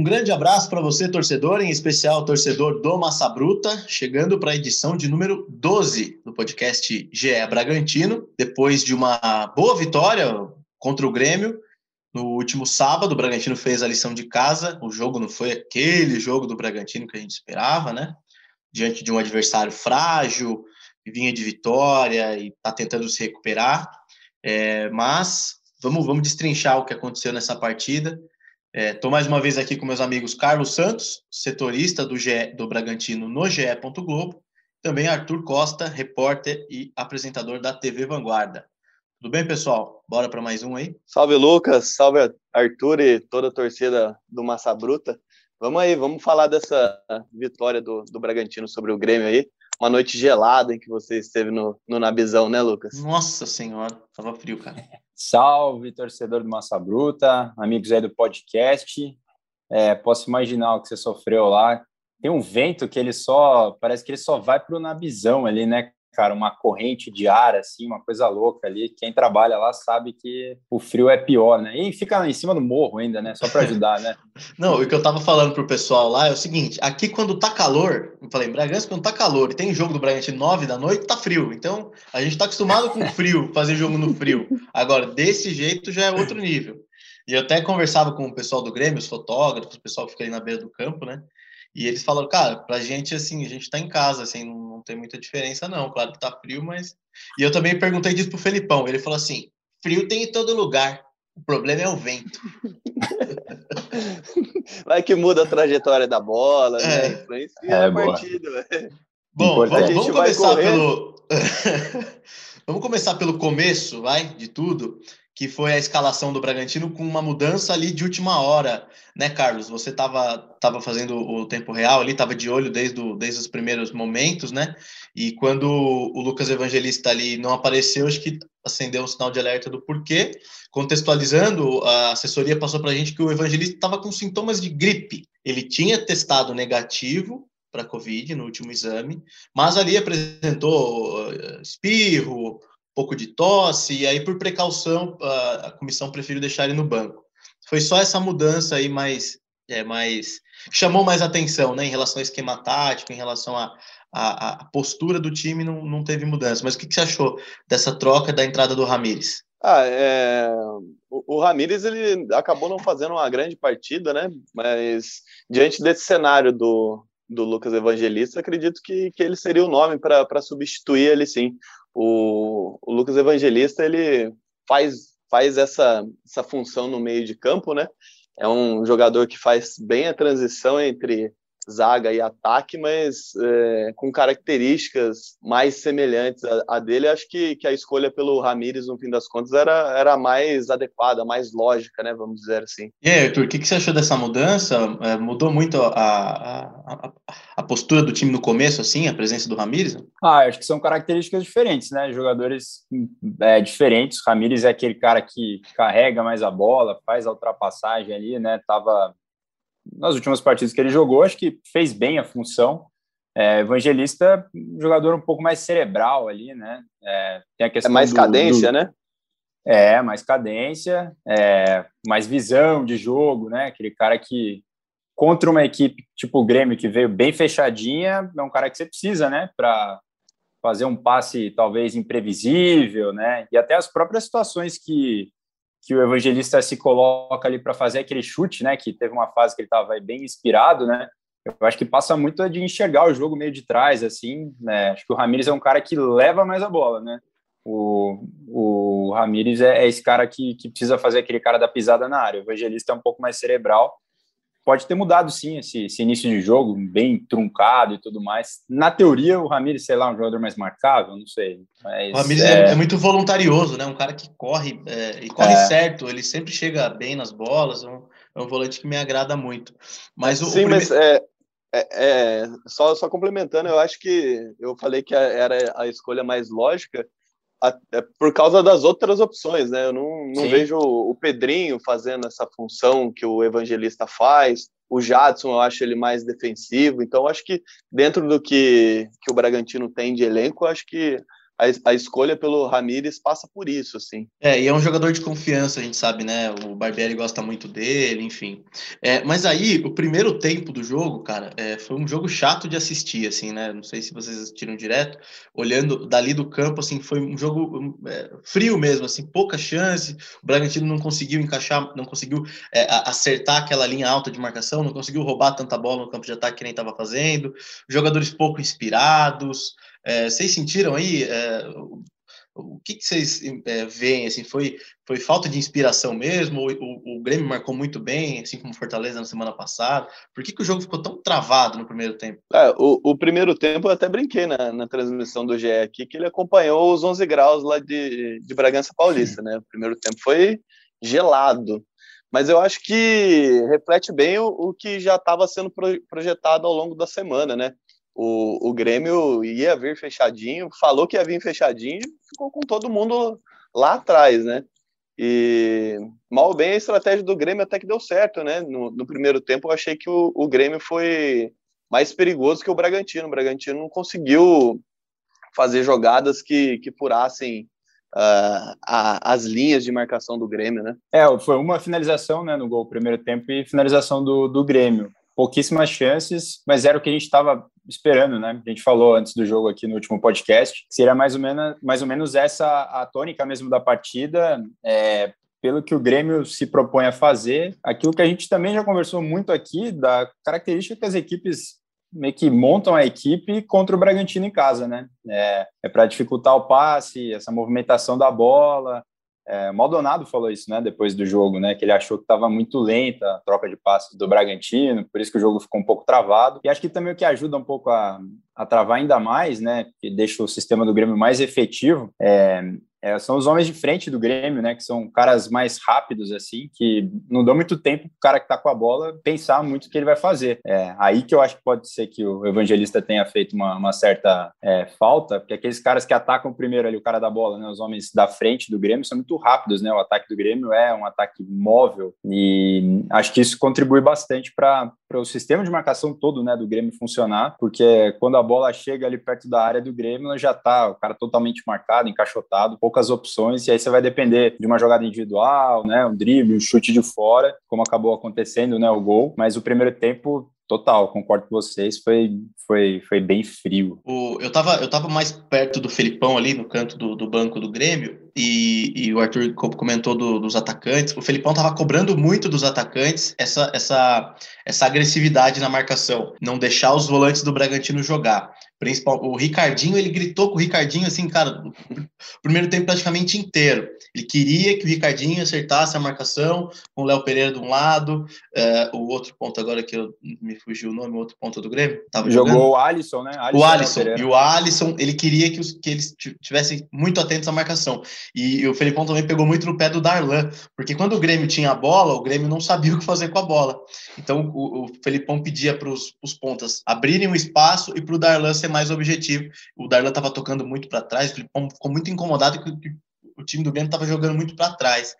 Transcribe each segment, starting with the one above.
Um grande abraço para você, torcedor, em especial torcedor do Massa Bruta, chegando para a edição de número 12 do podcast GE Bragantino, depois de uma boa vitória contra o Grêmio. No último sábado, o Bragantino fez a lição de casa. O jogo não foi aquele jogo do Bragantino que a gente esperava, né? Diante de um adversário frágil, vinha de vitória e está tentando se recuperar. É, mas vamos, vamos destrinchar o que aconteceu nessa partida. Estou é, mais uma vez aqui com meus amigos Carlos Santos, setorista do, GE, do Bragantino no GE. Globo, também Arthur Costa, repórter e apresentador da TV Vanguarda. Tudo bem, pessoal? Bora para mais um aí? Salve, Lucas. Salve, Arthur e toda a torcida do Massa Bruta. Vamos aí, vamos falar dessa vitória do, do Bragantino sobre o Grêmio aí. Uma noite gelada em que você esteve no, no Nabizão, né, Lucas? Nossa Senhora, tava frio, cara. Salve, torcedor do Massa Bruta, amigos aí do podcast. É, posso imaginar o que você sofreu lá. Tem um vento que ele só, parece que ele só vai para o nabizão ali, né, cara? Uma corrente de ar, assim, uma coisa louca ali. Quem trabalha lá sabe que o frio é pior, né? E fica em cima do morro ainda, né? Só para ajudar, né? Não, o que eu tava falando pro pessoal lá é o seguinte: aqui quando tá calor, eu falei, em Bragança, quando tá calor e tem jogo do Bragantino 9 da noite, tá frio. Então a gente tá acostumado com frio, fazer jogo no frio. Agora, desse jeito já é outro nível. E eu até conversava com o pessoal do Grêmio, os fotógrafos, o pessoal que fica ali na beira do campo, né? E eles falaram, cara, pra gente, assim, a gente tá em casa, assim, não, não tem muita diferença, não. Claro que tá frio, mas. E eu também perguntei disso pro Felipão. Ele falou assim: frio tem em todo lugar. O problema é o vento. Vai que muda a trajetória da bola, né? é. né? Influencia é, a partida. Bom, vamos, vamos começar pelo. vamos começar pelo começo, vai, de tudo que foi a escalação do Bragantino com uma mudança ali de última hora, né, Carlos? Você estava tava fazendo o tempo real ali, estava de olho desde, o, desde os primeiros momentos, né? E quando o Lucas Evangelista ali não apareceu, acho que acendeu um sinal de alerta do porquê. Contextualizando, a assessoria passou para a gente que o Evangelista estava com sintomas de gripe. Ele tinha testado negativo para Covid no último exame, mas ali apresentou eh, espirro, pouco de tosse, e aí, por precaução, a, a comissão preferiu deixar ele no banco. Foi só essa mudança aí mais, é, mais chamou mais atenção, né, em relação ao esquema tático, em relação à a, a, postura do time, não, não teve mudança. Mas o que, que você achou dessa troca da entrada do Ramires? Ah, é... o, o Ramires ele acabou não fazendo uma grande partida, né? Mas diante desse cenário do, do Lucas Evangelista, acredito que, que ele seria o nome para substituir ele sim o, o Lucas Evangelista ele faz, faz essa, essa função no meio de campo, né? É um jogador que faz bem a transição entre zaga e ataque, mas é, com características mais semelhantes a, a, dele. Acho que, que a escolha pelo Ramires, no fim das contas, era, era mais adequada, mais lógica, né? Vamos dizer assim. E aí, Arthur, o que, que você achou dessa mudança? É, mudou muito a, a, a, a, postura do time no começo, assim, a presença do Ramires? Ah, acho que são características diferentes, né? Jogadores é, diferentes. O Ramires é aquele cara que carrega mais a bola, faz a ultrapassagem ali, né? Tava nas últimas partidas que ele jogou, acho que fez bem a função. É, Evangelista, jogador um pouco mais cerebral ali, né? É, tem a questão é mais do, cadência, do... né? É, mais cadência, é, mais visão de jogo, né? Aquele cara que, contra uma equipe tipo o Grêmio, que veio bem fechadinha, é um cara que você precisa, né? Para fazer um passe talvez imprevisível, né? E até as próprias situações que que o evangelista se coloca ali para fazer aquele chute, né? Que teve uma fase que ele estava bem inspirado, né? Eu acho que passa muito de enxergar o jogo meio de trás, assim, né? Acho que o Ramires é um cara que leva mais a bola, né? O, o Ramires é, é esse cara que, que precisa fazer aquele cara da pisada na área. O evangelista é um pouco mais cerebral pode ter mudado sim esse, esse, início de jogo, bem truncado e tudo mais. Na teoria, o Ramires, sei lá, um jogador mais marcável, não sei. Mas, o Ramires é... é... muito voluntarioso, né? Um cara que corre é, e corre é. certo, ele sempre chega bem nas bolas, é um, é um, volante que me agrada muito. Mas o, sim, o prime... mas é, é, é, só, só complementando, eu acho que eu falei que era a escolha mais lógica, é por causa das outras opções, né? Eu não, não vejo o Pedrinho fazendo essa função que o Evangelista faz. O Jadson, eu acho ele mais defensivo. Então, acho que dentro do que, que o Bragantino tem de elenco, acho que a, a escolha pelo Ramires passa por isso, assim. É, e é um jogador de confiança, a gente sabe, né? O Barbieri gosta muito dele, enfim. É, mas aí, o primeiro tempo do jogo, cara, é, foi um jogo chato de assistir, assim, né? Não sei se vocês assistiram direto, olhando dali do campo, assim, foi um jogo é, frio mesmo, assim, pouca chance. O Bragantino não conseguiu encaixar, não conseguiu é, acertar aquela linha alta de marcação, não conseguiu roubar tanta bola no campo de ataque que nem estava fazendo. Jogadores pouco inspirados. É, vocês sentiram aí é, o que, que vocês é, veem? Assim, foi, foi falta de inspiração mesmo? O, o, o, Grêmio marcou muito bem, assim como Fortaleza na semana passada. Por que, que o jogo ficou tão travado no primeiro tempo? É, o, o, primeiro tempo eu até brinquei na, na transmissão do GE aqui, que ele acompanhou os 11 graus lá de, de Bragança Paulista, né? O primeiro tempo foi gelado. Mas eu acho que reflete bem o, o que já estava sendo projetado ao longo da semana, né? O, o Grêmio ia vir fechadinho, falou que ia vir fechadinho ficou com todo mundo lá atrás, né? E mal bem a estratégia do Grêmio até que deu certo, né? No, no primeiro tempo eu achei que o, o, Grêmio foi mais perigoso que o Bragantino. O Bragantino não conseguiu fazer jogadas que, que furassem uh, a, as linhas de marcação do Grêmio, né? É, foi uma finalização né, no gol primeiro tempo e finalização do, do Grêmio pouquíssimas chances, mas era o que a gente estava esperando, né? A gente falou antes do jogo aqui no último podcast, seria mais ou menos, mais ou menos essa a tônica mesmo da partida, é, pelo que o Grêmio se propõe a fazer, aquilo que a gente também já conversou muito aqui, da característica que as equipes meio que montam a equipe contra o Bragantino em casa, né? É, é para dificultar o passe, essa movimentação da bola, é, Maldonado falou isso, né, depois do jogo, né, que ele achou que estava muito lenta a troca de passes do Bragantino, por isso que o jogo ficou um pouco travado. E acho que também o que ajuda um pouco a, a travar ainda mais, né, que deixa o sistema do Grêmio mais efetivo, é, é, são os homens de frente do Grêmio, né? Que são caras mais rápidos, assim, que não dão muito tempo para o cara que está com a bola pensar muito o que ele vai fazer. É aí que eu acho que pode ser que o evangelista tenha feito uma, uma certa é, falta, porque aqueles caras que atacam primeiro ali o cara da bola, né? Os homens da frente do Grêmio são muito rápidos, né? O ataque do Grêmio é um ataque móvel e acho que isso contribui bastante para o sistema de marcação todo, né? Do Grêmio funcionar, porque quando a bola chega ali perto da área do Grêmio, já está o cara totalmente marcado, encaixotado, poucas opções, e aí você vai depender de uma jogada individual, né, um drible, um chute de fora, como acabou acontecendo, né, o gol, mas o primeiro tempo total, concordo com vocês, foi, foi, foi bem frio. O, eu, tava, eu tava mais perto do Felipão ali, no canto do, do banco do Grêmio, e, e o Arthur comentou do, dos atacantes. O Felipão tava cobrando muito dos atacantes essa, essa, essa agressividade na marcação, não deixar os volantes do Bragantino jogar. Principal, o Ricardinho, ele gritou com o Ricardinho assim, cara, o primeiro tempo praticamente inteiro. Ele queria que o Ricardinho acertasse a marcação com o Léo Pereira de um lado, uh, o outro ponto agora que eu, me fugiu o nome, o outro ponto do Grêmio. Tava Jogou jogando. o Alisson, né? Alisson o Alisson. E o Alisson, ele queria que, os, que eles tivessem muito atentos à marcação. E, e o Felipão também pegou muito no pé do Darlan, porque quando o Grêmio tinha a bola, o Grêmio não sabia o que fazer com a bola. Então o, o Felipão pedia para os pontas abrirem o espaço e para o Darlan ser mais objetivo. O Darlan estava tocando muito para trás, o Filipão ficou muito incomodado que o time do Grêmio estava jogando muito para trás.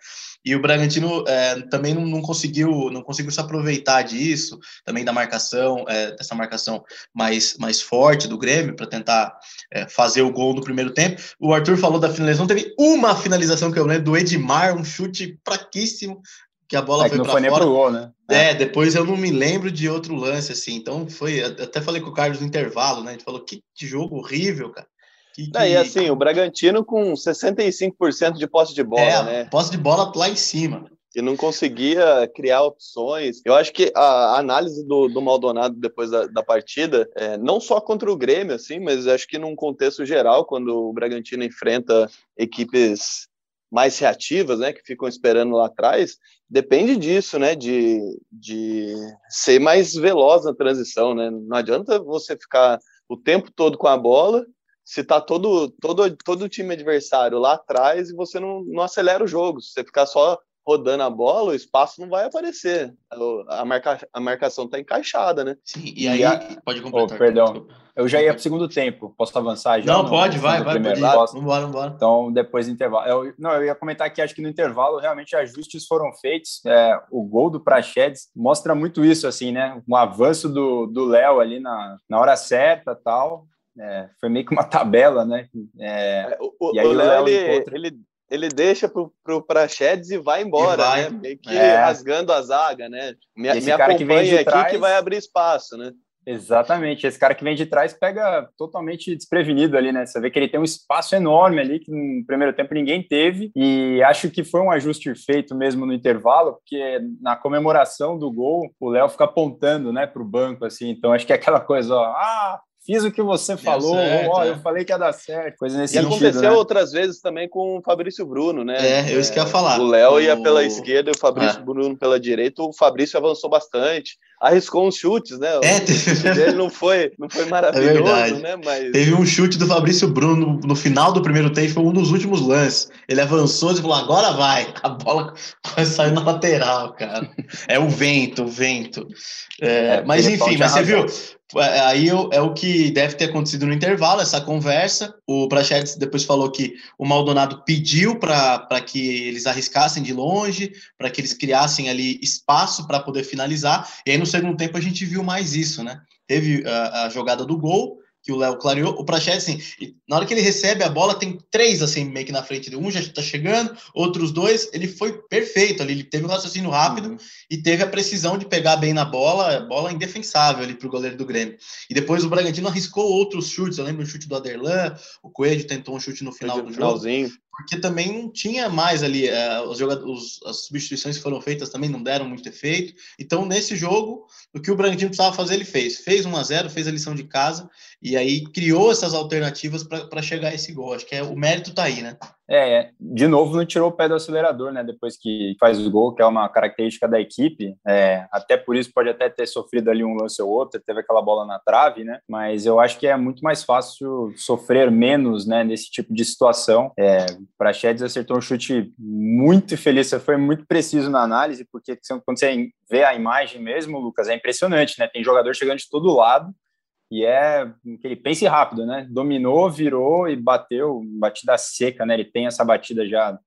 E o Bragantino é, também não, não, conseguiu não conseguiu se aproveitar disso, também da marcação, é, dessa marcação mais, mais forte do Grêmio, para tentar é, fazer o gol no primeiro tempo. O Arthur falou da finalização, teve uma finalização que eu lembro do Edmar, um chute fraquíssimo, que a bola é, foi para fora. Pro gol, né? É, depois eu não me lembro de outro lance assim. Então foi, até falei com o Carlos no intervalo, né? A gente falou que jogo horrível, cara. Que, que... E assim, o Bragantino com 65% de posse de bola, é, né? Posse de bola lá em cima. E não conseguia criar opções. Eu acho que a análise do, do Maldonado depois da, da partida, é, não só contra o Grêmio, assim, mas acho que num contexto geral, quando o Bragantino enfrenta equipes mais reativas, né, que ficam esperando lá atrás, depende disso, né, de, de ser mais veloz na transição, né, não adianta você ficar o tempo todo com a bola, se tá todo, todo, todo o time adversário lá atrás e você não, não acelera o jogo, se você ficar só rodando a bola, o espaço não vai aparecer. A, marca, a marcação está encaixada, né? Sim, e aí a... pode completar. Oh, perdão. Eu já ia para o segundo tempo. Posso avançar já? Não, não pode, vai, vai. Pode Vamos embora, embora. Então, depois do intervalo. Eu, não, eu ia comentar que acho que no intervalo realmente ajustes foram feitos. É, o gol do Prachedes mostra muito isso, assim, né? Um avanço do Léo ali na, na hora certa tal. é, foi meio que uma tabela, né? É, o, e aí o Léo, ele, encontra... ele, ele deixa pro, pro Praxedes e vai embora, e vai, né? Meio que é. rasgando a zaga, né? Me, me acompanha que vem aqui trás... que vai abrir espaço, né? Exatamente. Esse cara que vem de trás pega totalmente desprevenido ali, né? Você vê que ele tem um espaço enorme ali que no primeiro tempo ninguém teve e acho que foi um ajuste feito mesmo no intervalo, porque na comemoração do gol o Léo fica apontando, né, para o banco assim. Então acho que é aquela coisa, ó, ah, fiz o que você falou, certo, ó, é. eu falei que ia dar certo, coisa nesse e sentido. aconteceu né? outras vezes também com o Fabrício Bruno, né? É, eu isso que ia falar. O Léo o... ia pela esquerda e o Fabrício é. Bruno pela direita. O Fabrício avançou bastante, arriscou uns chutes, né? O é, teve... não foi, não foi maravilhoso, é né? Mas... Teve um chute do Fabrício Bruno no, no final do primeiro tempo, foi um dos últimos lances. Ele avançou e falou: agora vai. A bola saiu na lateral, cara. É o vento, o vento. É, é mas enfim, mas você viu, é, aí é o que deve ter acontecido no intervalo, essa conversa. O Prachetes depois falou que o Maldonado pediu para que eles arriscassem de longe, para que eles criassem ali espaço para poder finalizar. E aí no segundo tempo a gente viu mais isso, né? Teve a, a jogada do gol, que o Léo clareou. O Praxedes, assim, na hora que ele recebe a bola, tem três, assim, meio que na frente dele. Um já está chegando, outros dois, ele foi perfeito ali. Ele teve um raciocínio rápido uhum. e teve a precisão de pegar bem na bola, bola indefensável ali para o goleiro do Grêmio. E depois o Bragantino arriscou outros chutes. Eu lembro o chute do Aderlan, o Coelho tentou um chute no final do jogo porque também não tinha mais ali, uh, os jogadores, as substituições que foram feitas também não deram muito efeito. Então, nesse jogo, o que o Bragantino precisava fazer, ele fez. Fez 1 a 0 fez a lição de casa e aí criou essas alternativas para chegar a esse gol. Acho que é, o mérito está aí, né? É, de novo não tirou o pé do acelerador, né? Depois que faz o gol, que é uma característica da equipe. É, até por isso pode até ter sofrido ali um lance ou outro, teve aquela bola na trave, né? Mas eu acho que é muito mais fácil sofrer menos, né? Nesse tipo de situação. É, Praxedes acertou um chute muito feliz, foi muito preciso na análise, porque quando você vê a imagem mesmo, Lucas, é impressionante, né? Tem jogador chegando de todo lado e é que ele pense rápido, né? Dominou, virou e bateu, batida seca, né? Ele tem essa batida já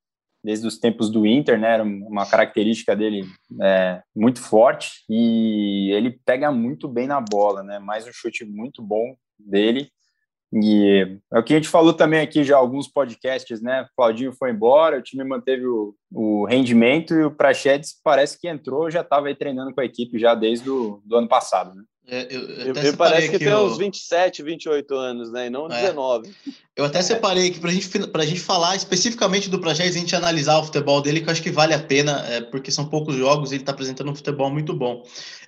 desde os tempos do Inter, né? Era uma característica dele é, muito forte e ele pega muito bem na bola, né? Mais um chute muito bom dele. E é o que a gente falou também aqui já alguns podcasts, né? O Claudinho foi embora, o time manteve o, o rendimento e o Prachedes parece que entrou, já estava aí treinando com a equipe já desde o do ano passado, né? É, eu, eu me parece que tem uns 27, 28 anos, né? E não é. 19. Eu até separei aqui para gente, a gente falar especificamente do Praxedes, a gente analisar o futebol dele, que eu acho que vale a pena, é, porque são poucos jogos e ele está apresentando um futebol muito bom.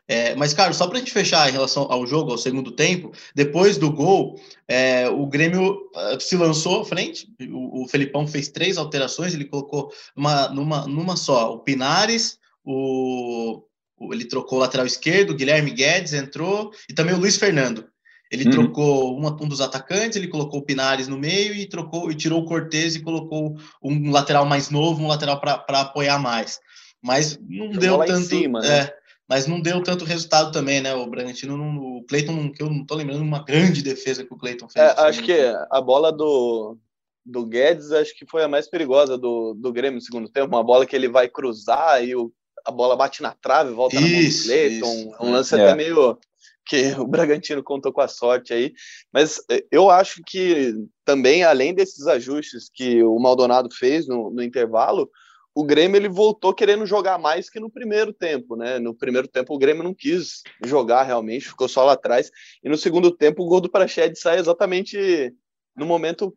É, mas, Carlos, só para a gente fechar em relação ao jogo, ao segundo tempo, depois do gol, é, o Grêmio é, se lançou à frente, o, o Felipão fez três alterações, ele colocou uma, numa, numa só o Pinares, o ele trocou o lateral esquerdo, o Guilherme Guedes entrou e também o Luiz Fernando. Ele uhum. trocou uma, um dos atacantes, ele colocou o Pinares no meio e trocou e tirou o Cortez e colocou um lateral mais novo, um lateral para apoiar mais. Mas não Jogou deu tanto. Cima, né? é, mas não deu tanto resultado também, né? O Bragantino, não, o Cleiton, que eu não tô lembrando, uma grande defesa que o Cleiton fez. É, acho que a bola do, do Guedes, acho que foi a mais perigosa do, do Grêmio no segundo tempo. Uma bola que ele vai cruzar e o a bola bate na trave, volta isso, na mão do Cleiton. Um lance é. até meio que o Bragantino contou com a sorte aí. Mas eh, eu acho que também, além desses ajustes que o Maldonado fez no, no intervalo, o Grêmio ele voltou querendo jogar mais que no primeiro tempo, né? No primeiro tempo o Grêmio não quis jogar realmente, ficou só lá atrás. E no segundo tempo o gol do Praxedes sai exatamente no momento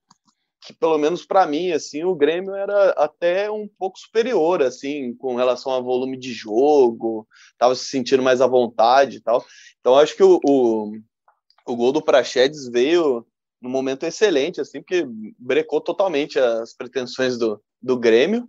que pelo menos para mim assim o Grêmio era até um pouco superior assim com relação ao volume de jogo estava se sentindo mais à vontade e tal. Então acho que o, o, o gol do Praxedes veio no momento excelente assim porque brecou totalmente as pretensões do, do Grêmio.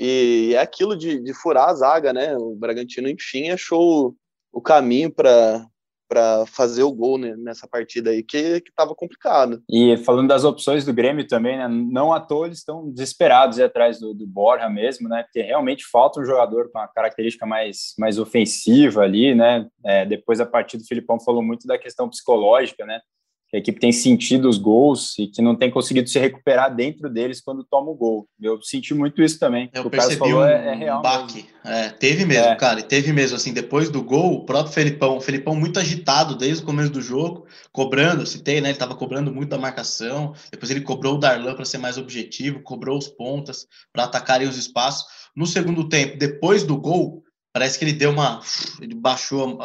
E é aquilo de, de furar a zaga né? O Bragantino enfim achou o caminho para para fazer o gol né, nessa partida aí, que estava complicado. E falando das opções do Grêmio também, né, não à toa eles estão desesperados atrás do, do Borja mesmo, né, porque realmente falta um jogador com uma característica mais, mais ofensiva ali, né, é, depois a partida do Filipão falou muito da questão psicológica, né, que a equipe tem sentido os gols e que não tem conseguido se recuperar dentro deles quando toma o gol. Eu senti muito isso também. Eu percebi um, é, é real baque. É, teve mesmo, é. cara, teve mesmo, assim, depois do gol, o próprio Felipão, o Felipão muito agitado desde o começo do jogo, cobrando, citei, né, ele estava cobrando muito da marcação, depois ele cobrou o Darlan para ser mais objetivo, cobrou os pontas para atacarem os espaços. No segundo tempo, depois do gol, parece que ele deu uma. Ele baixou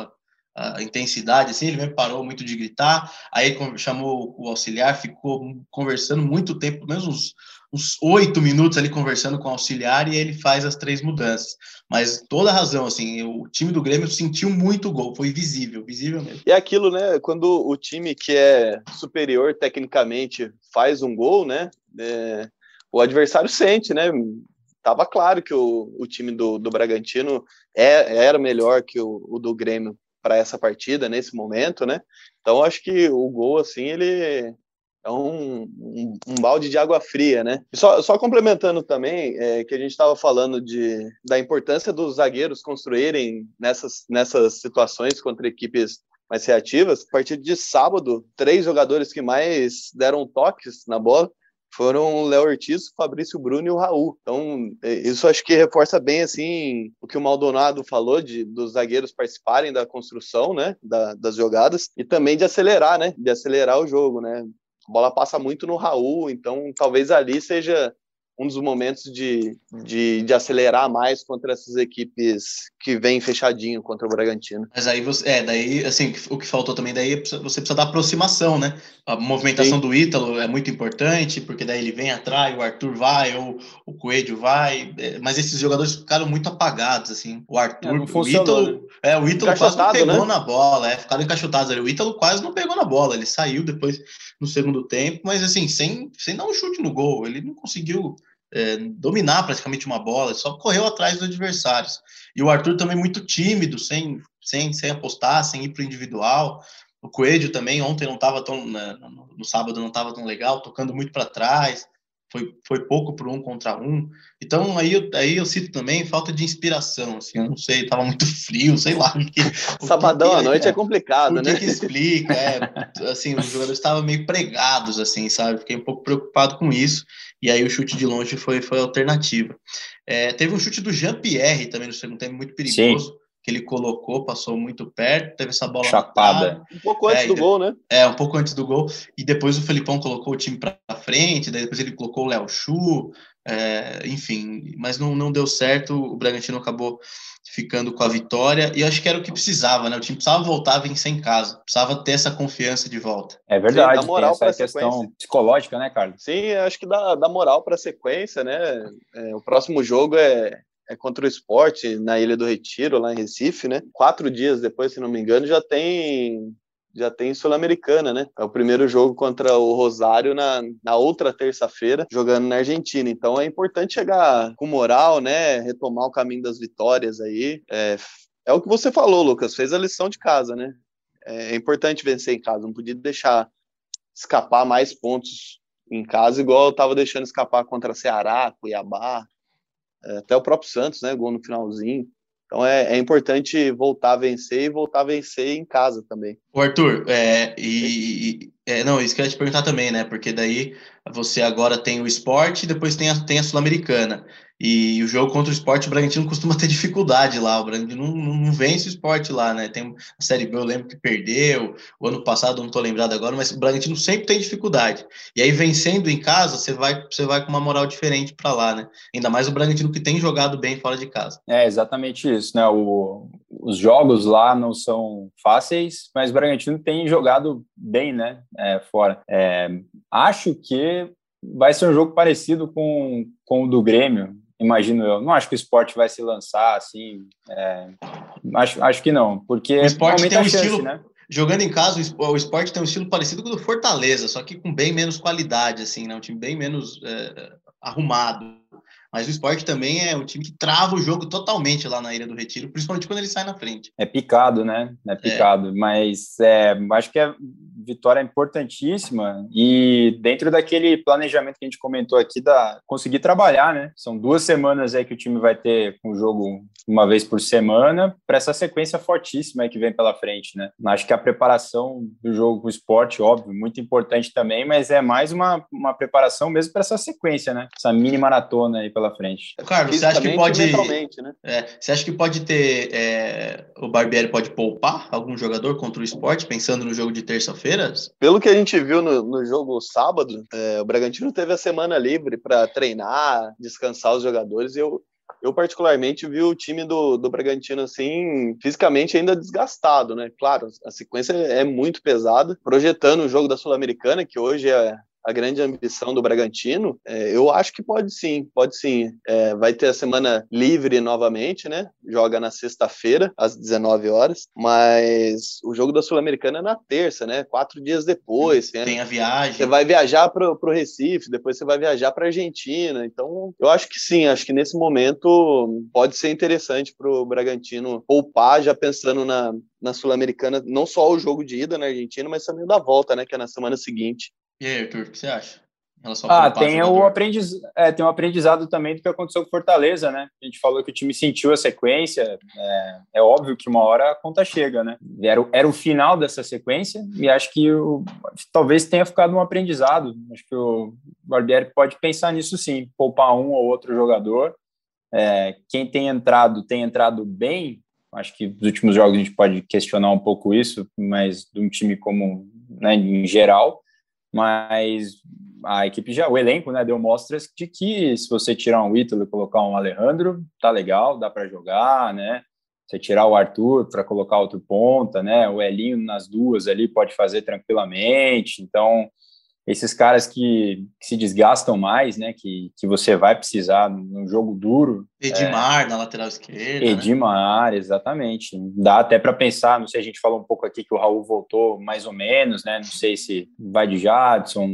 a, intensidade, assim, ele mesmo parou muito de gritar, aí chamou o auxiliar, ficou conversando muito tempo, menos uns, uns oito minutos ali conversando com o auxiliar e ele faz as três mudanças. Mas toda razão, assim, o time do Grêmio sentiu muito gol, foi visível, visível mesmo. E aquilo, né, quando o time que é superior tecnicamente faz um gol, né, é, o adversário sente, né, tava claro que o, o time do, do Bragantino é, era melhor que o, o do Grêmio para essa partida nesse momento, né? Então acho que o gol assim ele é um, um, um balde de água fria, né? só, só complementando também é, que a gente estava falando de, da importância dos zagueiros construírem nessas, nessas situações contra equipes mais reativas. A partir de sábado, três jogadores que mais deram toques na bola foram o Léo Ortiz, o Fabrício Bruno e o Raul. Então, é, isso acho que reforça bem assim o que o Maldonado falou de dos zagueiros participarem da construção, né, da, das jogadas e também de acelerar, né, de acelerar o jogo, né. A bola passa muito no Raul, então talvez ali seja um dos momentos de, de, de, acelerar mais contra essas equipes que vêm fechadinho contra o Bragantino. Mas aí você, é, daí, assim, o que faltou também daí, é você precisa da aproximação, né? A movimentação Sim. do Ítalo é muito importante, porque daí ele vem atrás, o Arthur vai, ou o Coelho vai, é, mas esses jogadores ficaram muito apagados, assim. O Arthur, é, o Ítalo, né? é, o Ítalo quase não pegou né? na bola, é, ficaram encaixotados ali. O Ítalo quase não pegou na bola, ele saiu depois no segundo tempo, mas assim, sem, sem dar um chute no gol, ele não conseguiu é, dominar praticamente uma bola, só correu atrás dos adversários. E o Arthur também muito tímido, sem, sem, sem apostar, sem ir para o individual. O Coelho também ontem não estava tão né, no, sábado não estava tão legal, tocando muito para trás foi, foi pouco por um contra um. Então aí eu, aí eu cito também falta de inspiração, assim, eu não sei, tava muito frio, sei lá. Que, Sabadão que, à noite é, é complicado, né? que explica, é, assim, os jogadores estavam meio pregados, assim, sabe? Fiquei um pouco preocupado com isso, e aí o chute de longe foi, foi alternativa. É, teve um chute do Jean-Pierre também no segundo tempo, muito perigoso. Sim que ele colocou, passou muito perto, teve essa bola chapada. Um pouco antes é, do gol, né? É, um pouco antes do gol. E depois o Felipão colocou o time para frente, daí depois ele colocou o Léo Chu, é, enfim, mas não, não deu certo. O Bragantino acabou ficando com a vitória e acho que era o que precisava, né? O time precisava voltar a vencer em casa, precisava ter essa confiança de volta. É verdade, Sim, dá moral para essa questão sequência. psicológica, né, Carlos? Sim, acho que dá, dá moral para a sequência, né? É, o próximo jogo é, é contra o esporte na Ilha do Retiro, lá em Recife, né? Quatro dias depois, se não me engano, já tem já tem Sul-Americana, né? É o primeiro jogo contra o Rosário na, na outra terça-feira, jogando na Argentina. Então é importante chegar com moral, né? Retomar o caminho das vitórias aí. É, é o que você falou, Lucas, fez a lição de casa, né? É, é importante vencer em casa, não podia deixar escapar mais pontos em casa, igual eu estava deixando escapar contra Ceará, Cuiabá, até o próprio Santos, né? Gol no finalzinho. Então é, é, importante voltar a vencer e voltar a vencer em casa também. O Arthur, é, e, é, não, isso que eu ia te perguntar também, né? Porque daí você agora tem o esporte e depois tem a, tem a Sul-Americana. E o jogo contra o esporte, o Bragantino costuma ter dificuldade lá. O Bragantino não, não, vence o esporte lá, né? Tem a Série B, eu lembro que perdeu. O ano passado, não estou lembrado agora, mas o Bragantino sempre tem dificuldade. E aí, vencendo em casa, você vai, você vai com uma moral diferente para lá, né? Ainda mais o Bragantino que tem jogado bem fora de casa. É exatamente isso, né? O, os jogos lá não são fáceis, mas o Bragantino tem jogado bem, né? É, fora. É, acho que vai ser um jogo parecido com, com o do Grêmio, imagino eu. Não acho que o esporte vai se lançar assim. É, acho, acho que não, porque o esporte tem um chance, estilo. Né? Jogando em casa, o esporte tem um estilo parecido com o do Fortaleza, só que com bem menos qualidade, assim, né? Um time bem menos é, arrumado. Mas o esporte também é um time que trava o jogo totalmente lá na Ilha do Retiro, principalmente quando ele sai na frente. É picado, né? É picado. É. Mas é, acho que é, vitória importantíssima e dentro daquele planejamento que a gente comentou aqui da conseguir trabalhar, né? São duas semanas aí que o time vai ter um jogo uma vez por semana para essa sequência fortíssima que vem pela frente, né? Acho que a preparação do jogo com o esporte, óbvio, muito importante também, mas é mais uma, uma preparação mesmo para essa sequência, né? Essa mini maratona aí pela frente. Carlos, você acha que pode né? é, você acha que pode ter é, o Barbieri pode poupar algum jogador contra o esporte, pensando no jogo de terça-feira? Pelo que a gente viu no, no jogo sábado, é, o Bragantino teve a semana livre para treinar, descansar os jogadores e eu, eu particularmente vi o time do, do Bragantino assim, fisicamente ainda desgastado, né? Claro, a sequência é muito pesada, projetando o jogo da Sul-Americana, que hoje é a grande ambição do Bragantino, é, eu acho que pode sim, pode sim. É, vai ter a semana livre novamente, né? Joga na sexta-feira, às 19 horas, mas o jogo da Sul-Americana é na terça, né? Quatro dias depois. Tem, tem a viagem. Você vai viajar para o Recife, depois você vai viajar para Argentina. Então, eu acho que sim, acho que nesse momento pode ser interessante para o Bragantino poupar, já pensando na, na Sul-Americana, não só o jogo de ida na Argentina, mas também o da volta, né? Que é na semana seguinte. E aí, Arthur, o que você acha? Ah, tem o, aprendiz... é, tem o aprendizado também do que aconteceu com Fortaleza, né? A gente falou que o time sentiu a sequência. É, é óbvio que uma hora a conta chega, né? Era, era o final dessa sequência e acho que o, talvez tenha ficado um aprendizado. Acho que o Barbieri pode pensar nisso sim, poupar um ou outro jogador. É, quem tem entrado, tem entrado bem. Acho que nos últimos jogos a gente pode questionar um pouco isso, mas de um time como, né, em geral mas a equipe já, o elenco, né, deu mostras de que se você tirar um Ítalo e colocar um Alejandro, tá legal, dá para jogar, né? Você tirar o Arthur para colocar outro ponta, né? O Elinho nas duas ali pode fazer tranquilamente. Então, esses caras que, que, se desgastam mais, né? Que, que você vai precisar num jogo duro. Edmar é, na lateral esquerda. Né? Edmar, né? exatamente. Dá até para pensar, não sei, a gente falou um pouco aqui que o Raul voltou mais ou menos, né? Não sei se vai de Jadson.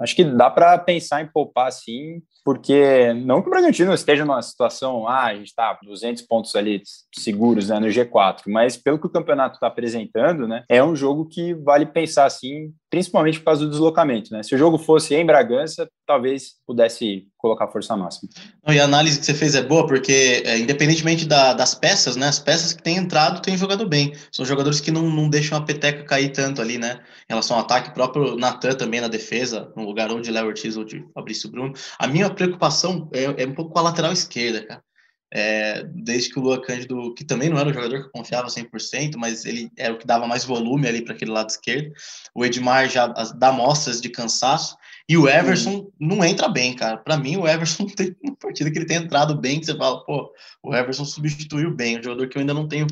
Acho que dá para pensar em poupar sim, porque não que o Bragantino esteja numa situação, ah, a gente está 200 pontos ali seguros né, no G4, mas pelo que o campeonato está apresentando, né? É um jogo que vale pensar assim principalmente por causa do deslocamento, né? Se o jogo fosse em Bragança, talvez pudesse colocar força máxima. E a análise que você fez é boa, porque é, independentemente da, das peças, né? As peças que têm entrado têm jogado bem. São jogadores que não, não deixam a peteca cair tanto ali, né? Em relação ao ataque, próprio Natan também na defesa, no lugar ou de Léo Ortiz ou de Fabrício Bruno. A minha preocupação é, é um pouco com a lateral esquerda, cara. É, desde que o Lua Cândido, que também não era um jogador que eu confiava 100%, mas ele era o que dava mais volume ali para aquele lado esquerdo. O Edmar já dá mostras de cansaço. E o Everson uhum. não entra bem, cara. Para mim, o Everson tem uma partida que ele tem entrado bem, que você fala, pô, o Everson substituiu bem, um jogador que eu ainda não tenho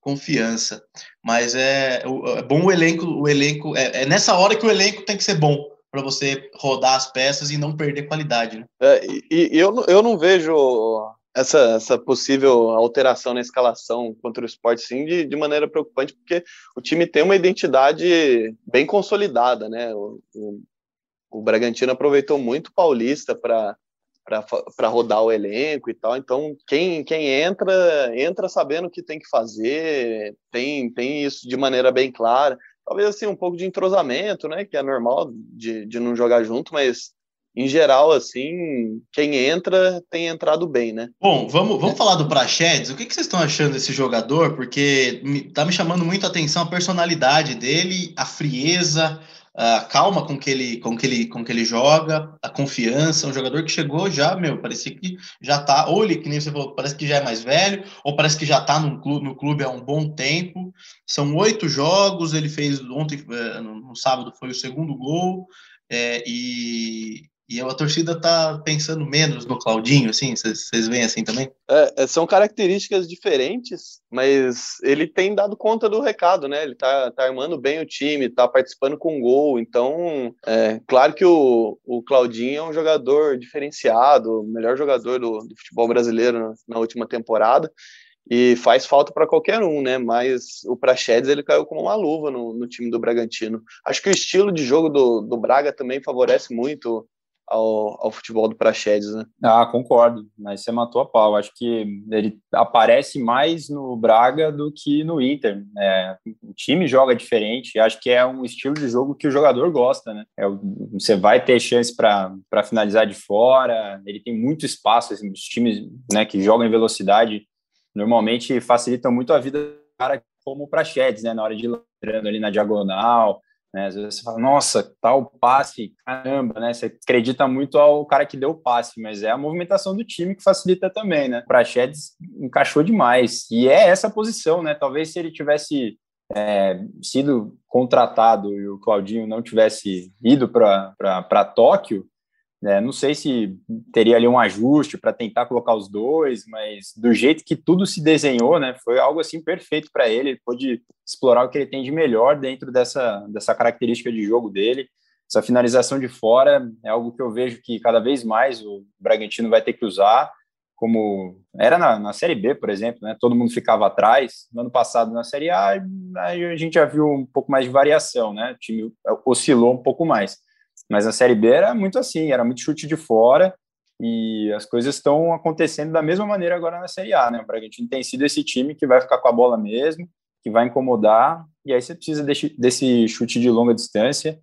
confiança. Mas é, é bom o elenco, o elenco é, é nessa hora que o elenco tem que ser bom para você rodar as peças e não perder qualidade. Né? É, e, e eu, eu não vejo essa, essa possível alteração na escalação contra o esporte, sim, de, de maneira preocupante, porque o time tem uma identidade bem consolidada, né? O, o, o Bragantino aproveitou muito o Paulista para para rodar o elenco e tal. Então, quem, quem entra, entra sabendo o que tem que fazer, tem, tem isso de maneira bem clara. Talvez assim, um pouco de entrosamento, né? Que é normal de, de não jogar junto, mas em geral, assim, quem entra tem entrado bem, né? Bom, vamos, vamos falar do Prachedes. O que, que vocês estão achando desse jogador? Porque me, tá me chamando muito a atenção a personalidade dele, a frieza, a calma com que ele, com que ele, com que ele joga, a confiança. Um jogador que chegou já, meu, parecia que já tá, ou ele, que nem você falou, parece que já é mais velho, ou parece que já tá no clube, no clube há um bom tempo. São oito jogos, ele fez ontem, eh, no sábado, foi o segundo gol. É, e, e a torcida tá pensando menos no Claudinho, assim, vocês veem assim também? É, é, são características diferentes, mas ele tem dado conta do recado, né? Ele tá, tá armando bem o time, tá participando com gol, então, é, claro que o, o Claudinho é um jogador diferenciado, melhor jogador do, do futebol brasileiro na última temporada, e faz falta para qualquer um, né? Mas o Praxedes ele caiu como uma luva no, no, time do Bragantino. Acho que o estilo de jogo do, do Braga também favorece muito ao, ao futebol do Praxedes, né? Ah, concordo, mas você matou a pau. Acho que ele aparece mais no Braga do que no Inter. É, o time joga diferente, acho que é um estilo de jogo que o jogador gosta, né? É, você vai ter chance para finalizar de fora, ele tem muito espaço, assim, os times né, que jogam em velocidade normalmente facilitam muito a vida do cara como o Praxedes, né? Na hora de ir ali na diagonal, né? Às vezes você fala, nossa, tal passe, caramba, né? Você acredita muito ao cara que deu o passe, mas é a movimentação do time que facilita também, né? O Praxedes encaixou demais. E é essa posição, né? Talvez se ele tivesse é, sido contratado e o Claudinho não tivesse ido para Tóquio, é, não sei se teria ali um ajuste para tentar colocar os dois, mas do jeito que tudo se desenhou, né, foi algo assim perfeito para ele. Ele pôde explorar o que ele tem de melhor dentro dessa, dessa característica de jogo dele. Essa finalização de fora é algo que eu vejo que cada vez mais o Bragantino vai ter que usar, como era na, na Série B, por exemplo, né? Todo mundo ficava atrás. No ano passado, na Série A, a gente já viu um pouco mais de variação, né? O time oscilou um pouco mais mas a Série B era muito assim, era muito chute de fora e as coisas estão acontecendo da mesma maneira agora na Série A, né? O Bragantino tem sido esse time que vai ficar com a bola mesmo, que vai incomodar, e aí você precisa desse, desse chute de longa distância.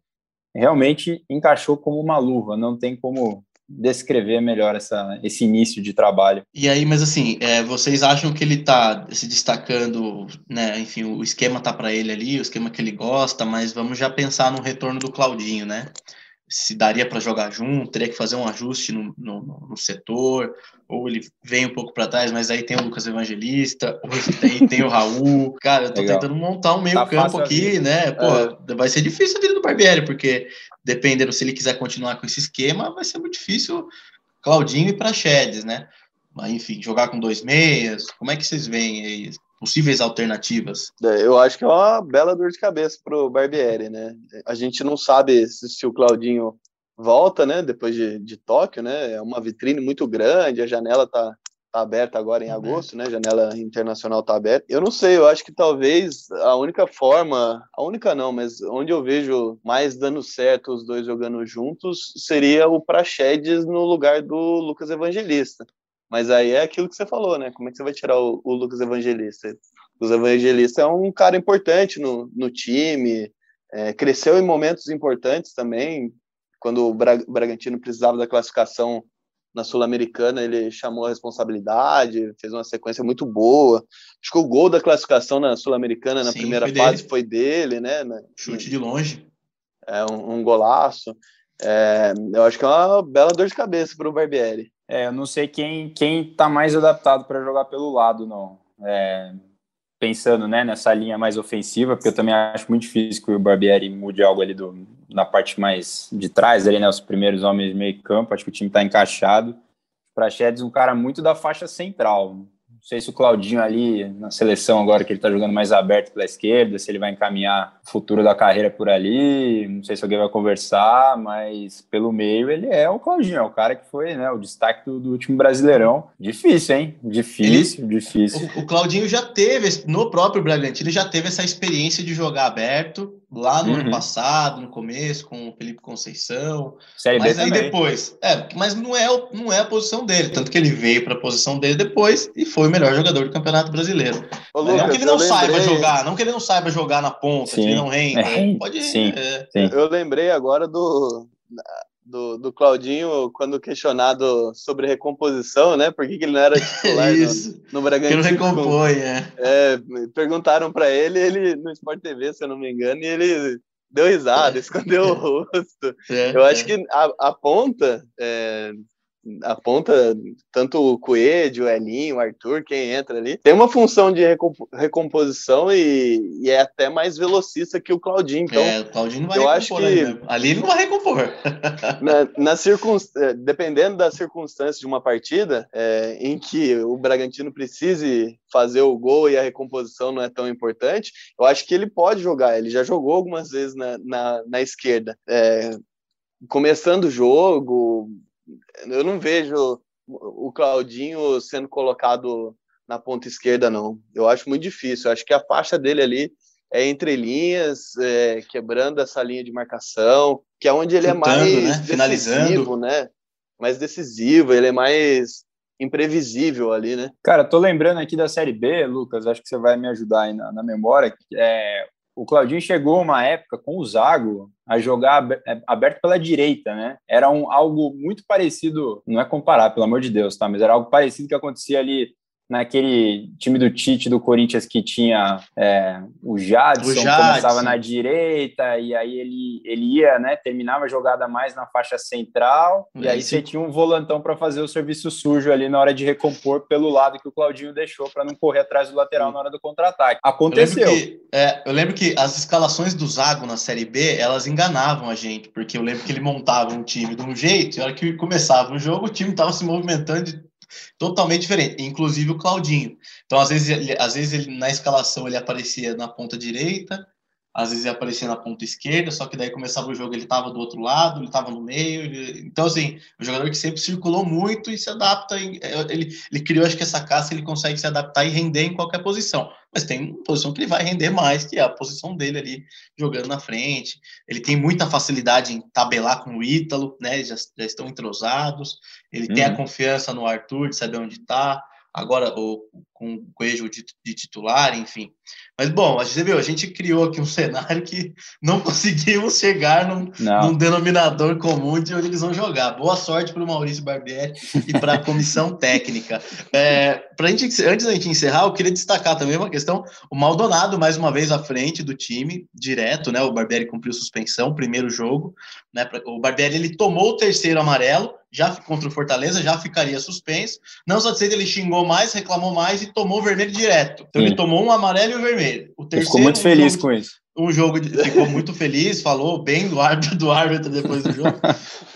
Realmente encaixou como uma luva, não tem como descrever melhor essa, esse início de trabalho. E aí, mas assim, é, vocês acham que ele está se destacando, né? Enfim, o esquema tá para ele ali, o esquema que ele gosta, mas vamos já pensar no retorno do Claudinho, né? Se daria para jogar junto, teria que fazer um ajuste no, no, no setor, ou ele vem um pouco para trás, mas aí tem o Lucas Evangelista, ou tem, tem o Raul. Cara, eu tô Legal. tentando montar um meio tá campo aqui, né? Pô, é. vai ser difícil a vida do Barbieri, porque dependendo se ele quiser continuar com esse esquema, vai ser muito difícil Claudinho e Praxedes, né? Mas, enfim, jogar com dois meias, como é que vocês veem aí? Possíveis alternativas? É, eu acho que é uma bela dor de cabeça para o Barbieri, né? A gente não sabe se, o Claudinho volta, né? Depois de, de Tóquio, né? É uma vitrine muito grande, a janela tá, tá aberta agora em agosto, né? Janela internacional tá aberta. Eu não sei, eu acho que talvez a única forma, a única não, mas onde eu vejo mais dando certo os dois jogando juntos seria o Praxedes no lugar do Lucas Evangelista. Mas aí é aquilo que você falou, né? Como é que você vai tirar o, o Lucas Evangelista? Lucas Evangelista é um cara importante no, no time, é, cresceu em momentos importantes também. Quando o Bragantino precisava da classificação na Sul-Americana, ele chamou a responsabilidade, fez uma sequência muito boa. Acho que o gol da classificação na Sul-Americana na Sim, primeira foi fase dele. foi dele, né? Chute de longe. É um, um golaço. É, eu acho que é uma bela dor de cabeça para o Barbieri. É, eu não sei quem quem está mais adaptado para jogar pelo lado, não. É, pensando né, nessa linha mais ofensiva, porque eu também acho muito difícil que o Barbieri mude algo ali do, na parte mais de trás, ali, né, os primeiros homens meio campo, acho que o time está encaixado. Praxedes um cara muito da faixa central, não sei se o Claudinho ali na seleção agora que ele está jogando mais aberto pela esquerda, se ele vai encaminhar futuro da carreira por ali, não sei se alguém vai conversar, mas pelo meio ele é o Claudinho, é o cara que foi né, o destaque do, do último Brasileirão. Difícil, hein? Difícil, ele, difícil. O, o, Claudinho já teve, no próprio Bragantino, ele já teve essa experiência de jogar aberto, lá no uhum. ano passado, no começo, com o Felipe Conceição. Série mas B aí também. depois. É, mas não é, não é a posição dele. Tanto que ele veio para a posição dele depois e foi o melhor jogador do Campeonato Brasileiro. Ô, Lucas, não que ele não saiba jogar, não que ele não saiba jogar na ponta, sim. Não renda. É, pode sim, é. sim. Eu lembrei agora do do, do Claudinho quando questionado sobre recomposição, né? Por que, que ele não era titular Isso, no, no Bragantino? Que não recompõe, é. é perguntaram para ele, ele no Sport TV, se eu não me engano, e ele deu risada, é. escondeu o rosto. É, eu acho é. que a, a ponta, é, aponta tanto o Coelho, o Elinho, o Arthur, quem entra ali, tem uma função de recomposição e, e, é até mais velocista que o Claudinho. Então, é, o Claudinho não vai eu acho que ali ele não vai recompor. na, na é, dependendo da circunstância de uma partida é, em que o Bragantino precise fazer o gol e a recomposição não é tão importante, eu acho que ele pode jogar. Ele já jogou algumas vezes na, na, na esquerda. É, começando o jogo, eu não vejo o Claudinho sendo colocado na ponta esquerda, não. Eu acho muito difícil. Eu acho que a faixa dele ali é entre linhas, é, quebrando essa linha de marcação, que é onde ele é Chutando, é mais né? finalizando, né? Mais decisivo, ele é mais imprevisível ali, né? Cara, tô lembrando aqui da Série B, Lucas, acho que você vai me ajudar aí na, na memória. É, o Claudinho chegou uma época com o Zago a jogar é, aberto pela direita, né? Era um, algo muito parecido, não é comparar, pelo amor de Deus, tá? Mas era algo parecido que acontecia ali naquele time do Tite do Corinthians que tinha é, o, Jadson, o Jadson, começava na direita e aí ele, ele ia, né, terminava a jogada mais na faixa central e aí você tinha um volantão para fazer o serviço sujo ali na hora de recompor pelo lado que o Claudinho deixou para não correr atrás do lateral na hora do contra-ataque. Aconteceu. Eu lembro, que, é, eu lembro que as escalações do Zago na Série B, elas enganavam a gente, porque eu lembro que ele montava um time de um jeito e na hora que começava o jogo, o time estava se movimentando de totalmente diferente, inclusive o Claudinho. Então, às vezes, ele, às vezes ele, na escalação ele aparecia na ponta direita, às vezes ele aparecia na ponta esquerda, só que daí começava o jogo, ele estava do outro lado, ele estava no meio. Ele... Então, assim, o jogador que sempre circulou muito e se adapta. Em... Ele, ele criou, acho que essa caça ele consegue se adaptar e render em qualquer posição. Mas tem uma posição que ele vai render mais, que é a posição dele ali, jogando na frente. Ele tem muita facilidade em tabelar com o Ítalo, né? Já, já estão entrosados. Ele uhum. tem a uhum. confiança no Arthur de saber onde está agora o, com o Coelho de, de, titular, enfim. Mas, bom, você viu, a gente criou aqui um cenário que não conseguimos chegar num, num denominador comum de onde eles vão jogar. Boa sorte para o Maurício Barbieri e para a comissão técnica. É, pra gente, antes da gente encerrar, eu queria destacar também uma questão, o Maldonado, mais uma vez à frente do time, direto, né? O Barbieri cumpriu suspensão, primeiro jogo, né? O Barbieri, ele tomou o terceiro amarelo, já contra o Fortaleza, já ficaria suspenso. Não satisfeito, ele xingou mais, reclamou mais e tomou o vermelho direto. Então Sim. ele tomou um amarelo e um vermelho. O terceiro, ficou muito feliz jogo, com isso. Um jogo de, ficou muito feliz, falou bem do árbitro, do árbitro depois do jogo.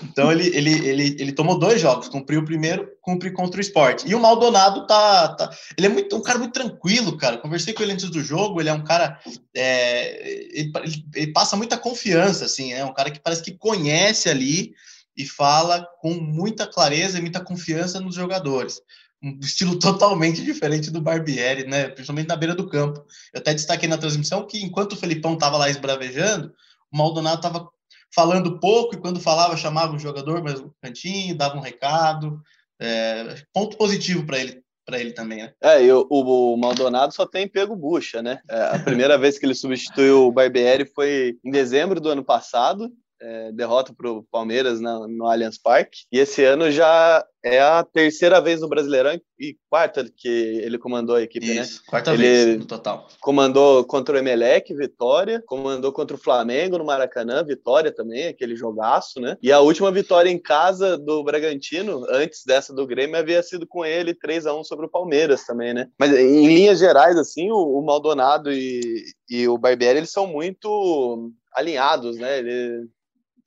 Então ele, ele, ele, ele tomou dois jogos, cumpriu o primeiro, cumpre contra o esporte. E o Maldonado tá, tá. Ele é muito, um cara muito tranquilo, cara. Conversei com ele antes do jogo, ele é um cara. É, ele, ele, passa muita confiança, assim, é um cara que parece que conhece ali e fala com muita clareza e muita confiança nos jogadores. Um estilo totalmente diferente do Barbieri, né? Principalmente na beira do campo. Eu até destaquei na transmissão que enquanto o Felipão estava lá esbravejando, o Maldonado estava falando pouco e quando falava chamava o jogador mais um cantinho, dava um recado. É, ponto positivo para ele para ele também, né? É, e o, o, Maldonado só tem pego bucha, né? É, a primeira vez que ele substituiu o Barbieri foi em dezembro do ano passado, é, derrota para o Palmeiras na, no Allianz Parque. E esse ano já é a terceira vez no Brasileirão e quarta que ele comandou a equipe, né? Isso, né? Quarta ele vez no total. Comandou contra o Emelec, vitória. Comandou contra o Flamengo no Maracanã, vitória também, aquele jogaço, né? E a última vitória em casa do Bragantino, antes dessa do Grêmio, havia sido com ele 3 a 1 sobre o Palmeiras também, né? Mas em linhas gerais, assim, o, o Maldonado e, e o Barbieri, eles são muito alinhados, né? Ele,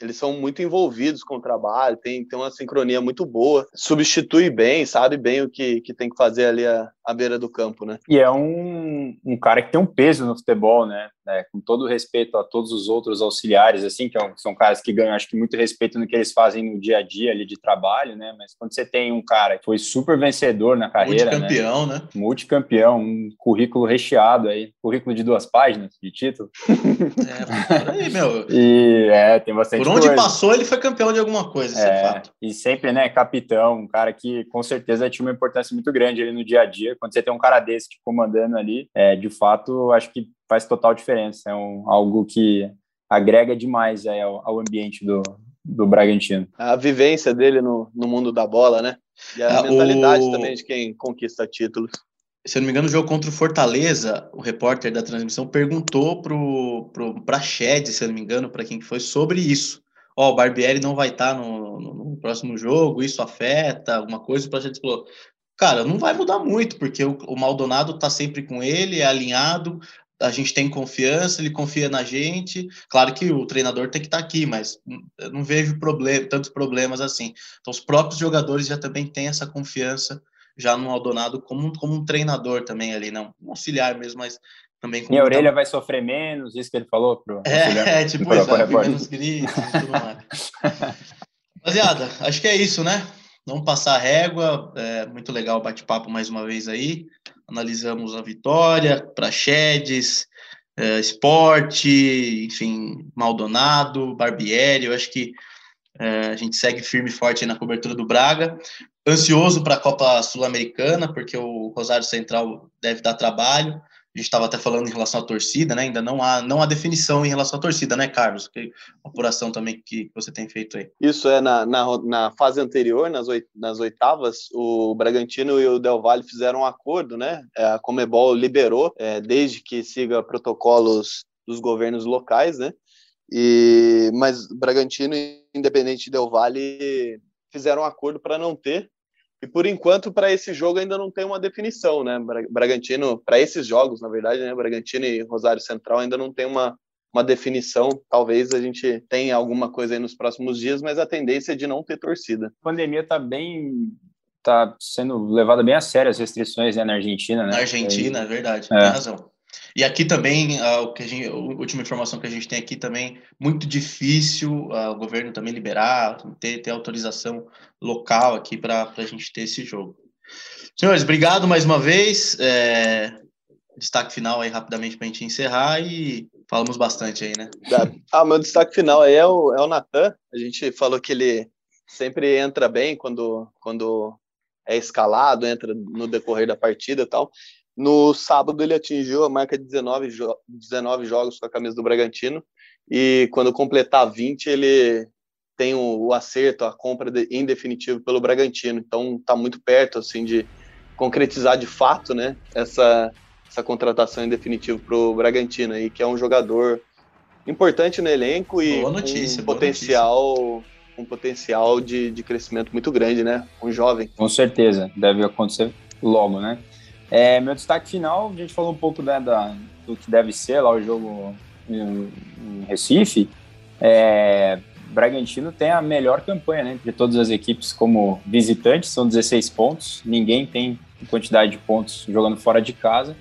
eles são muito envolvidos com o trabalho, tem, tem uma sincronia muito boa, substitui bem, sabe bem o que, que tem que fazer ali à, à beira do campo, né? E é um, um cara que tem um peso no futebol, né? É, com todo respeito a todos os outros auxiliares, assim, que é são caras que ganham, acho que, muito respeito no que eles fazem no dia a dia ali de trabalho, né? Mas quando você tem um cara que foi super vencedor na carreira, multicampeão, né? né? Multicampeão, um currículo recheado aí, currículo de duas páginas de título. É, por aí, meu. e é, tem bastante Por onde coisa. passou, ele foi campeão de alguma coisa, é, é fato. E sempre, né, capitão, um cara que com certeza tinha uma importância muito grande ali no dia a dia. Quando você tem um cara desse te comandando ali, é, de fato, acho que faz total diferença. É um, algo que agrega demais aí, ao, ao ambiente do, do Bragantino. A vivência dele no, no mundo da bola, né? E a é, mentalidade o... também de quem conquista títulos. Se eu não me engano, no jogo contra o Fortaleza, o repórter da transmissão perguntou para a Shed, se eu não me engano, para quem que foi, sobre isso. Ó, oh, o Barbieri não vai estar tá no, no, no, próximo jogo, isso afeta alguma coisa? O Praxedes falou, cara, não vai mudar muito, porque o, o Maldonado está sempre com ele, é alinhado, a gente tem confiança, ele confia na gente. Claro que o treinador tem que estar tá aqui, mas eu não vejo problema, tantos problemas assim. Então, os próprios jogadores já também têm essa confiança já no Aldonado como, como um treinador também ali, não um auxiliar mesmo, mas também como. Minha orelha vai sofrer menos, isso que ele falou pro. É, é tipo isso, vai menos gritos e tudo mais. Rapaziada, acho que é isso, né? Vamos passar régua. É muito legal o bate-papo mais uma vez aí. Analisamos a vitória, Praxedes, uh, Esporte, enfim, Maldonado, Barbieri, eu acho que uh, a gente segue firme e forte na cobertura do Braga. Ansioso para a Copa Sul-Americana, porque o Rosário Central deve dar trabalho a gente estava até falando em relação à torcida, né? Ainda não há, não há definição em relação à torcida, né, Carlos? Que apuração também que você tem feito aí. Isso é na, na, na fase anterior, nas, oit, nas oitavas, o Bragantino e o Del Valle fizeram um acordo, né? É, a Comebol liberou, é, desde que siga protocolos dos governos locais, né? E, mas Bragantino e Independente Del Valle fizeram um acordo para não ter e por enquanto, para esse jogo ainda não tem uma definição, né? Bragantino, para esses jogos, na verdade, né? Bragantino e Rosário Central ainda não tem uma, uma definição. Talvez a gente tenha alguma coisa aí nos próximos dias, mas a tendência é de não ter torcida. A pandemia está bem. Está sendo levada bem a sério as restrições né, na Argentina, né? Na Argentina, é verdade, é. tem razão. E aqui também, a, o que a, gente, a última informação que a gente tem aqui também, muito difícil a, o governo também liberar, ter, ter autorização local aqui para a gente ter esse jogo. Senhores, obrigado mais uma vez. É, destaque final aí rapidamente para a gente encerrar e falamos bastante aí, né? Ah, meu destaque final aí é o, é o Natan. A gente falou que ele sempre entra bem quando, quando é escalado, entra no decorrer da partida e tal. No sábado ele atingiu a marca de 19, jo 19 jogos com a camisa do Bragantino e quando completar 20 ele tem o, o acerto, a compra de, em definitivo pelo Bragantino. Então está muito perto assim de concretizar de fato, né, essa essa contratação em definitivo para o Bragantino aí, que é um jogador importante no elenco e notícia, um potencial um potencial de, de crescimento muito grande, né? Um jovem. Com certeza, deve acontecer logo, né? É, meu destaque final, a gente falou um pouco né, da, do que deve ser lá o jogo em, em Recife. É, Bragantino tem a melhor campanha né, entre todas as equipes como visitante, são 16 pontos. Ninguém tem quantidade de pontos jogando fora de casa.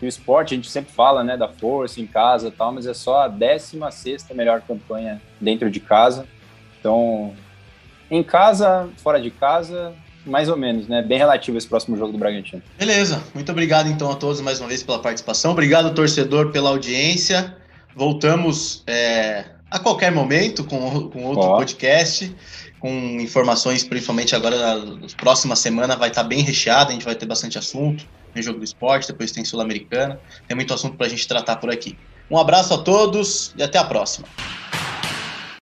E o esporte, a gente sempre fala né, da força em casa tal, mas é só a 16 melhor campanha dentro de casa. Então, em casa, fora de casa, mais ou menos, né? Bem relativo esse próximo jogo do Bragantino. Beleza, muito obrigado então a todos mais uma vez pela participação. Obrigado, torcedor, pela audiência. Voltamos é, a qualquer momento com, com outro oh. podcast, com informações, principalmente agora na próxima semana, vai estar bem recheada, a gente vai ter bastante assunto. Tem jogo do esporte, depois tem Sul-Americana. Tem muito assunto para a gente tratar por aqui. Um abraço a todos e até a próxima.